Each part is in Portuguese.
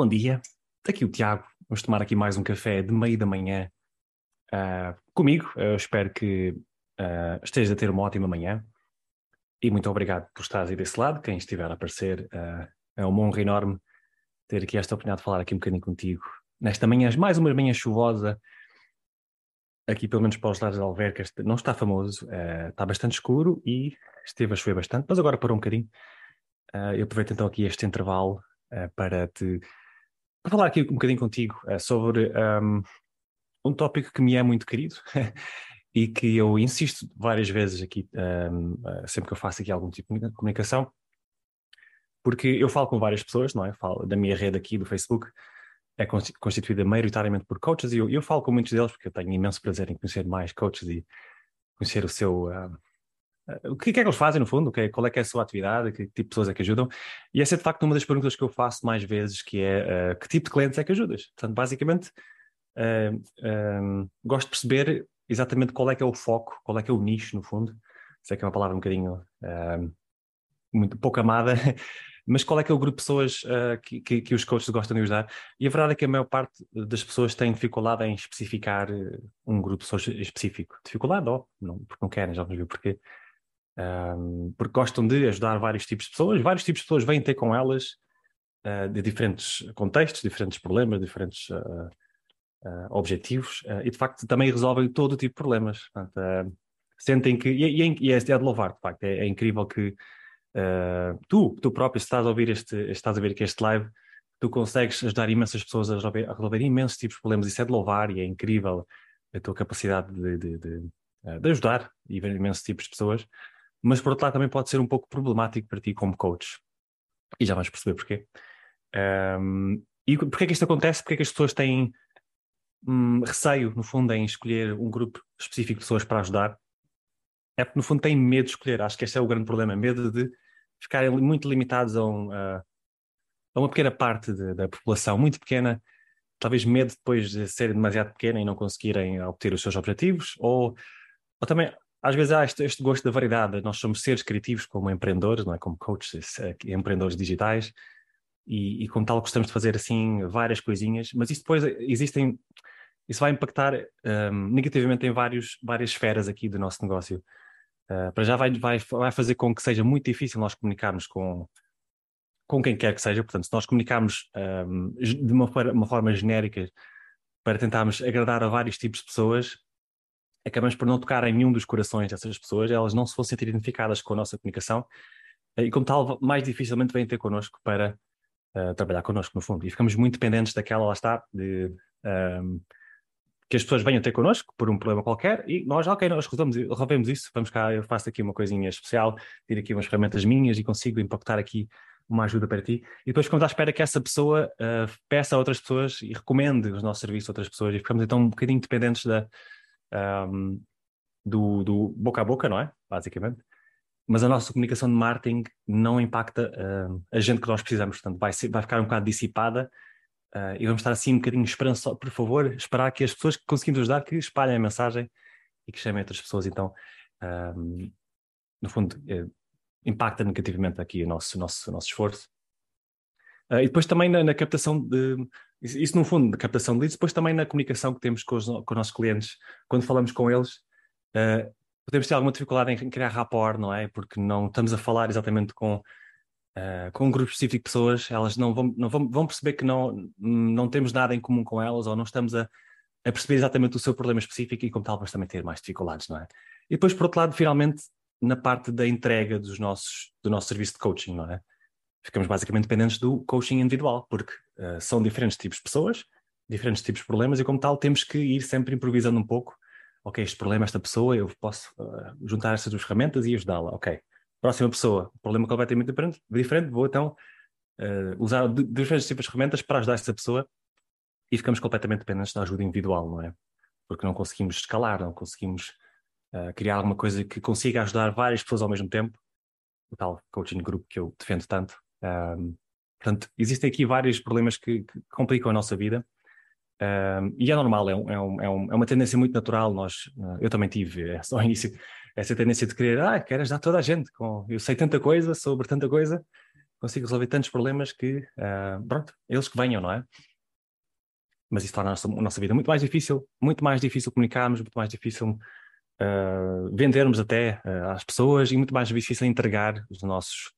Bom dia, aqui o Tiago. Vamos tomar aqui mais um café de meio da manhã uh, comigo. Eu espero que uh, estejas a ter uma ótima manhã. E muito obrigado por estares aí desse lado. Quem estiver a aparecer, uh, é uma honra enorme ter aqui esta oportunidade de falar aqui um bocadinho contigo. Nesta manhã, mais uma manhã chuvosa, aqui pelo menos para os lados de Alverca, não está famoso, uh, está bastante escuro e esteve a chover bastante, mas agora parou um bocadinho. Uh, eu aproveito então aqui este intervalo uh, para te para falar aqui um bocadinho contigo sobre um, um tópico que me é muito querido e que eu insisto várias vezes aqui, um, sempre que eu faço aqui algum tipo de comunicação, porque eu falo com várias pessoas, não é? Falo da minha rede aqui do Facebook, é constituída maioritariamente por coaches e eu, eu falo com muitos deles porque eu tenho imenso prazer em conhecer mais coaches e conhecer o seu. Uh, o que, que, é que eles fazem no fundo? Okay? Qual é que é a sua atividade? Que tipo de pessoas é que ajudam? E essa é de facto uma das perguntas que eu faço mais vezes, que é uh, que tipo de clientes é que ajudas? Portanto, basicamente, gosto de perceber exatamente qual é que é o foco, qual é que é o nicho, no fundo. Sei que é uma palavra um bocadinho muito pouco amada, mas qual é que é o grupo de pessoas uh, que, que, que, os coaches gostam de ajudar? E a verdade é que a maior parte das pessoas tem dificuldade em especificar um grupo de pessoas específico. Dificuldade, ó, não, porque não querem, já vamos ver porquê. Um, porque gostam de ajudar vários tipos de pessoas, vários tipos de pessoas vêm ter com elas uh, de diferentes contextos, diferentes problemas, diferentes uh, objetivos, e de facto também resolvem todo tipo de problemas. Portanto, sentem que, e, e, e, é, é de louvar, de facto, é, é incrível que Uh, tu, tu próprio, se estás a ouvir este, estás a ver aqui este live, tu consegues ajudar imensas pessoas a resolver, a resolver imensos tipos de problemas. Isso é de louvar e é incrível a tua capacidade de, de, de, de ajudar imensos tipos de pessoas. Mas por outro lado também pode ser um pouco problemático para ti como coach. E já vais perceber porquê. Um, e porquê é que isto acontece? Porquê é que as pessoas têm hum, receio, no fundo, em escolher um grupo específico de pessoas para ajudar? é porque no fundo têm medo de escolher. Acho que este é o grande problema, medo de ficarem muito limitados a, um, a, a uma pequena parte de, da população, muito pequena, talvez medo depois de ser demasiado pequena e não conseguirem obter os seus objetivos, ou, ou também às vezes há este, este, gosto da variedade. Nós somos seres criativos como empreendedores, não é? Como coaches, eh, empreendedores digitais, e, e como tal gostamos de fazer assim várias coisinhas, mas isso depois existem, isso vai impactar um, negativamente em vários, várias esferas aqui do nosso negócio. Uh, para já vai, vai, vai fazer com que seja muito difícil nós comunicarmos com, com quem quer que seja. Portanto, se nós comunicarmos um, de uma, uma, forma genérica para tentarmos agradar a vários tipos de pessoas, acabamos por não tocar em nenhum dos corações dessas pessoas, elas não se vão sentir identificadas com a nossa comunicação e, como tal, mais dificilmente vêm ter connosco para uh, trabalhar connosco, no fundo. E ficamos muito dependentes daquela, lá está, de. Um, que as pessoas venham ter connosco por um problema qualquer e nós, ok, nós resolvemos, resolvemos isso, vamos cá, eu faço aqui uma coisinha especial, tiro aqui umas ferramentas minhas e consigo impactar aqui uma ajuda para ti. E depois ficamos à espera que essa pessoa uh, peça a outras pessoas e recomende os nossos serviços a outras pessoas e ficamos então um bocadinho dependentes da, um, do, do, boca a boca, não é? Basicamente. Mas a nossa comunicação de marketing não impacta a gente que nós precisamos, portanto vai, ser, vai ficar um bocado dissipada Uh, e vamos estar assim um bocadinho esperançosos, por favor, esperar que as pessoas que conseguimos ajudar que espalhem a mensagem e que chamem outras pessoas, então, um, no fundo, uh, impacta negativamente aqui o nosso, nosso, nosso esforço. Uh, e depois também na, na, captação de, isso no fundo, na captação de leads, depois também na comunicação que temos com os, com os nossos clientes, quando falamos com eles, ah, podemos ter alguma dificuldade em criar rapport, não é? Porque não estamos a falar exatamente com uh, com um grupo específico de pessoas, elas não vão, não vão, vão perceber que não, não temos nada em comum com elas ou não estamos a, a perceber exatamente o seu problema específico e como tal vamos também ter mais dificuldades, não é? E depois, por outro lado, finalmente, na parte da entrega dos nossos, do nosso serviço de coaching, não é? Ficamos basicamente dependentes do coaching individual, porque uh, são diferentes tipos de pessoas, diferentes tipos de problemas e como tal temos que ir sempre improvisando um pouco. Ok, este problema, esta pessoa, eu posso uh, juntar estas duas ferramentas e ajudá-la. Ok, próxima pessoa, problema completamente diferente, diferente vou então uh, usar diferentes tipos de ferramentas para ajudar essa pessoa e ficamos completamente dependentes da ajuda individual, não é? Porque não conseguimos escalar, não conseguimos uh, criar alguma coisa que consiga ajudar várias pessoas ao mesmo tempo, o tal coaching group que eu defendo tanto. Um, portanto, existem aqui vários problemas que, que complicam a nossa vida. Um, e é normal, é, um, é, um, é, uma tendência muito natural. Nós, uh, eu também tive, é, ao início, essa tendência de querer, ah, quero ajudar toda a gente, com, eu sei tanta coisa sobre tanta coisa, consigo resolver tantos problemas que, uh, pronto, eles que venham, não é? Mas isso torna a nossa, a nossa, vida muito mais difícil, muito mais difícil comunicarmos, muito mais difícil uh, vendermos até uh, às pessoas e muito mais difícil entregar os nossos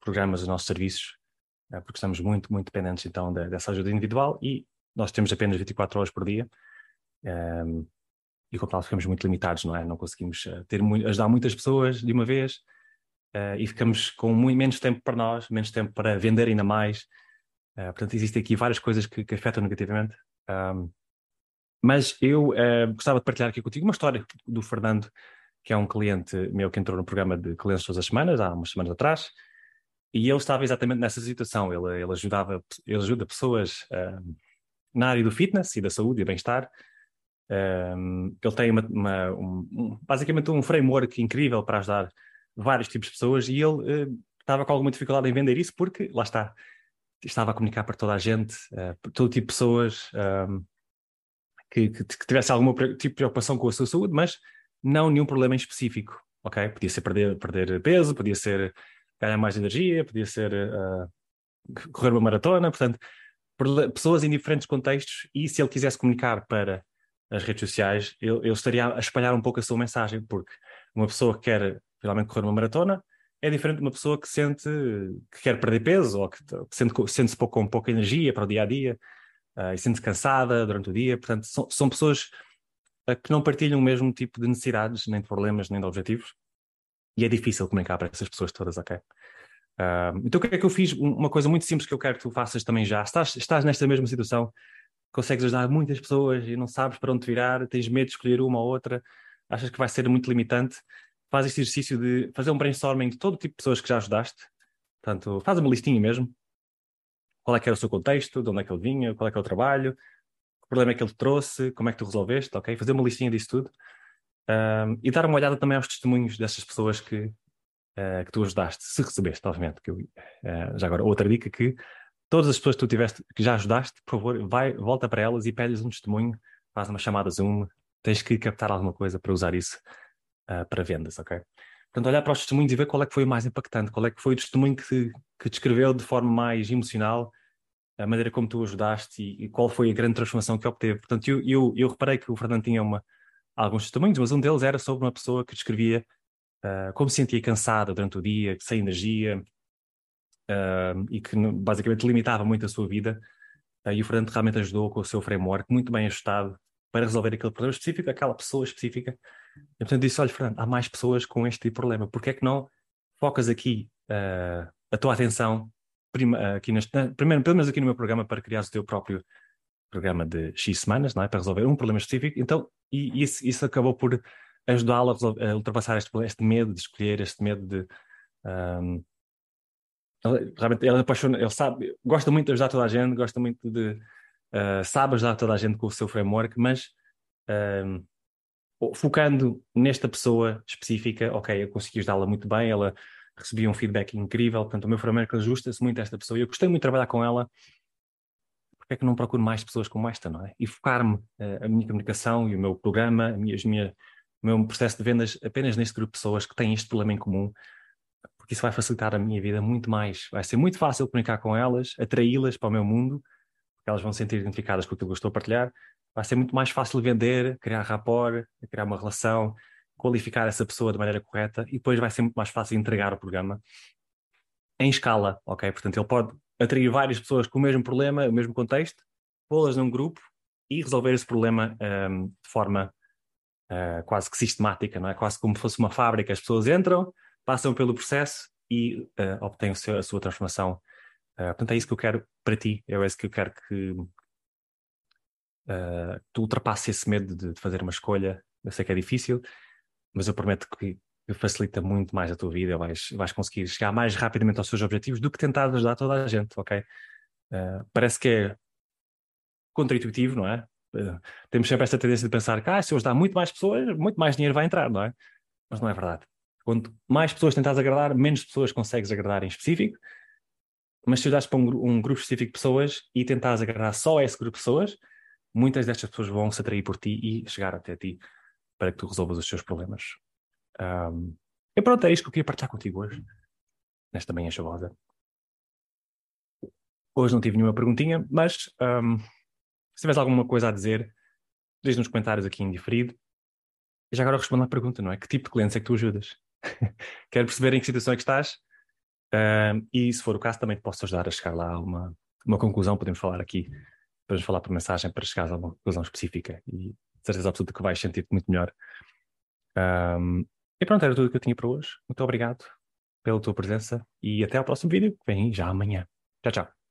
programas, os nossos serviços, porque estamos muito, muito dependentes então de, dessa ajuda individual e nós temos apenas 24 horas por dia. Um, e como tal ficamos muito limitados, não é? Não conseguimos ter muito, ajudar muitas pessoas de uma vez, uh, e ficamos com muito menos tempo para nós, menos tempo para vender ainda mais. Portanto, existem aqui várias coisas que, que afetam negativamente. Um, mas eu gostava de partilhar aqui contigo uma história do Fernando, que é um cliente meu que entrou no programa de clientes todas as semanas, há umas semanas atrás, e ele estava exatamente nessa situação. Ele, ele ajudava, ele ajuda pessoas uh, na área do fitness e da saúde e bem-estar. Um, ele tem uma, uma, um, basicamente um framework incrível para ajudar vários tipos de pessoas e ele uh, estava com alguma dificuldade em vender isso porque, lá está, estava a comunicar para toda a gente, uh, todo tipo de pessoas que, que, que, tivesse algum tipo de preocupação com a sua saúde, mas não nenhum problema em específico, ok? Podia ser perder, perder peso, podia ser ganhar mais energia, podia ser uh, correr uma maratona, portanto, pessoas em diferentes contextos e se ele quisesse comunicar para as redes sociais, ele, ele estaria a espalhar um pouco a sua mensagem, porque uma pessoa que quer finalmente correr uma maratona, é diferente de uma pessoa que sente que quer perder peso ou que, que sente, sente-se pouco, com pouca energia para o dia a dia uh, e sente-se cansada durante o dia. Portanto, são, são pessoas uh, que não partilham o mesmo tipo de necessidades, nem de problemas, nem de objetivos. E é difícil comunicar para essas pessoas todas, ok? Então, o que é que eu fiz? Uma coisa muito simples que eu quero que tu faças também já. Estás, estás nesta mesma situação, consegues ajudar muitas pessoas e não sabes para onde virar, tens medo de escolher uma ou outra, achas que vai ser muito limitante faz este exercício de fazer um brainstorming de todo tipo de pessoas que já ajudaste. Portanto, faz uma listinha mesmo. Qual é que era o seu contexto, de onde é que ele vinha, qual é que é o trabalho, que problema é que ele trouxe, como é que tu resolveste, ok? Fazer uma listinha disso tudo. Um, e dar uma olhada também aos testemunhos dessas pessoas que, uh, que tu ajudaste, se recebeste, obviamente. Que eu, uh, já agora, outra dica que todas as pessoas que tu tiveste, que já ajudaste, por favor, vai, volta para elas e pede-lhes um testemunho, faz uma chamada Zoom, tens que captar alguma coisa para usar isso uh, para vendas, ok? Portanto, olhar para os testemunhos e ver qual é que foi o mais impactante, qual é que foi o testemunho que, que descreveu de forma mais emocional a maneira como tu ajudaste e, e qual foi a grande transformação que obteve. Portanto, eu, eu, eu reparei que o Fernando tinha uma, alguns testemunhos, mas um deles era sobre uma pessoa que descrevia uh, como se sentia cansada durante o dia, sem energia uh, e que basicamente limitava muito a sua vida. Uh, e o Fernando realmente ajudou com o seu framework muito bem ajustado para resolver aquele problema específico, aquela pessoa específica e portanto disse: olha, Fernando, há mais pessoas com este tipo de problema, porque é que não focas aqui a tua atenção, prima, aqui neste, primeiro, pelo menos aqui no meu programa, para criar o teu próprio programa de X semanas, não é? Para resolver um problema específico. Então, e isso, isso acabou por ajudá-lo a, ultrapassar este, este, medo de escolher, este medo de. Um, realmente, ele apaixona, sabe, gosta muito de ajudar toda a gente, gosta muito de. Uh, sabe ajudar toda a gente com o seu framework, mas focando nesta pessoa específica, ok, eu consegui ajudá-la muito bem, ela recebia um feedback incrível, portanto o meu framework ajusta-se muito a esta pessoa eu gostei muito de trabalhar com ela, porque é que não procuro mais pessoas como esta, não é? E focar-me uh, a minha comunicação e o meu programa, a minha, a minha, o meu processo de vendas apenas neste grupo de pessoas que têm este problema em comum, porque isso vai facilitar a minha vida muito mais. Vai ser muito fácil comunicar com elas, atraí-las para o meu mundo, porque elas vão se sentir identificadas com aquilo que eu estou a partilhar, vai ser muito mais fácil vender, criar rapport, criar uma relação, qualificar essa pessoa de maneira correta e depois vai ser muito mais fácil entregar o programa em escala, ok? Portanto, ele pode atrair várias pessoas com o mesmo problema, o mesmo contexto, pô-las num grupo e resolver esse problema um, de forma uh, quase que sistemática, não é? Quase como se fosse uma fábrica. As pessoas entram, passam pelo processo e uh, obtêm a sua transformação. Uh, portanto, é isso que eu quero para ti, é isso que eu quero que, uh, tu ultrapasses esse medo de, de, fazer uma escolha. Eu sei que é difícil, mas eu prometo que facilita muito mais a tua vida, vais, vais conseguir chegar mais rapidamente aos teus objetivos do que tentar ajudar toda a gente, ok? Uh, parece que é contra-intuitivo, não é? Uh, temos sempre esta tendência de pensar que ah, se eu ajudar muito mais pessoas, muito mais dinheiro vai entrar, não é? Mas não é verdade. Quanto mais pessoas tentas agradar, menos pessoas consegues agradar em específico. Mas se ajudares para um, um, grupo específico de pessoas e tentares agradar só a esse grupo de pessoas, muitas destas pessoas vão se atrair por ti e chegar até ti para que tu resolvas os seus problemas. Um, e pronto, é isto que eu queria partilhar contigo hoje, nesta manhã chuvosa. Hoje não tive nenhuma perguntinha, mas um, se tiveres alguma coisa a dizer, diz nos comentários aqui em diferido. E já agora respondo à pergunta, não é? Que tipo de clientes é que tu ajudas? Quero perceber em que situação é que estás um, e, se for o caso, também te posso ajudar a chegar lá a uma, uma conclusão. Podemos falar aqui, podemos falar por mensagem para chegar a uma conclusão específica e de certeza absoluta que vais sentir-te muito melhor. Um, e pronto, era tudo que eu tinha para hoje. Muito obrigado pela tua presença e até ao próximo vídeo, que vem já amanhã. Tchau, tchau.